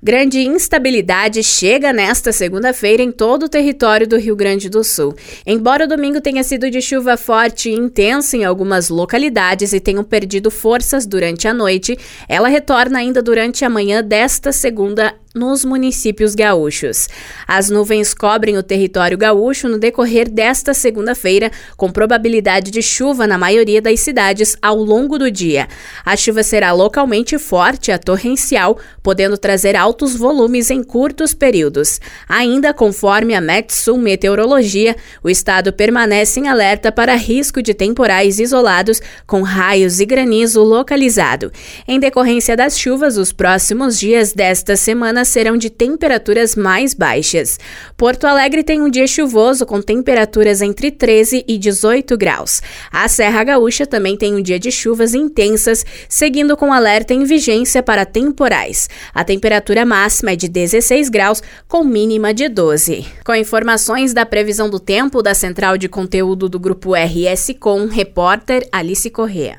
Grande instabilidade chega nesta segunda-feira em todo o território do Rio Grande do Sul. Embora o domingo tenha sido de chuva forte e intensa em algumas localidades e tenham perdido forças durante a noite, ela retorna ainda durante a manhã desta segunda nos municípios gaúchos. As nuvens cobrem o território gaúcho no decorrer desta segunda-feira, com probabilidade de chuva na maioria das cidades ao longo do dia. A chuva será localmente forte a torrencial, podendo trazer altos volumes em curtos períodos. Ainda conforme a Metsul Meteorologia, o estado permanece em alerta para risco de temporais isolados com raios e granizo localizado. Em decorrência das chuvas, os próximos dias desta semana serão de temperaturas mais baixas. Porto Alegre tem um dia chuvoso com temperaturas entre 13 e 18 graus. A Serra Gaúcha também tem um dia de chuvas intensas, seguindo com alerta em vigência para temporais. A temperatura máxima é de 16 graus, com mínima de 12. Com informações da previsão do tempo da Central de Conteúdo do Grupo RS Com, repórter Alice Correa.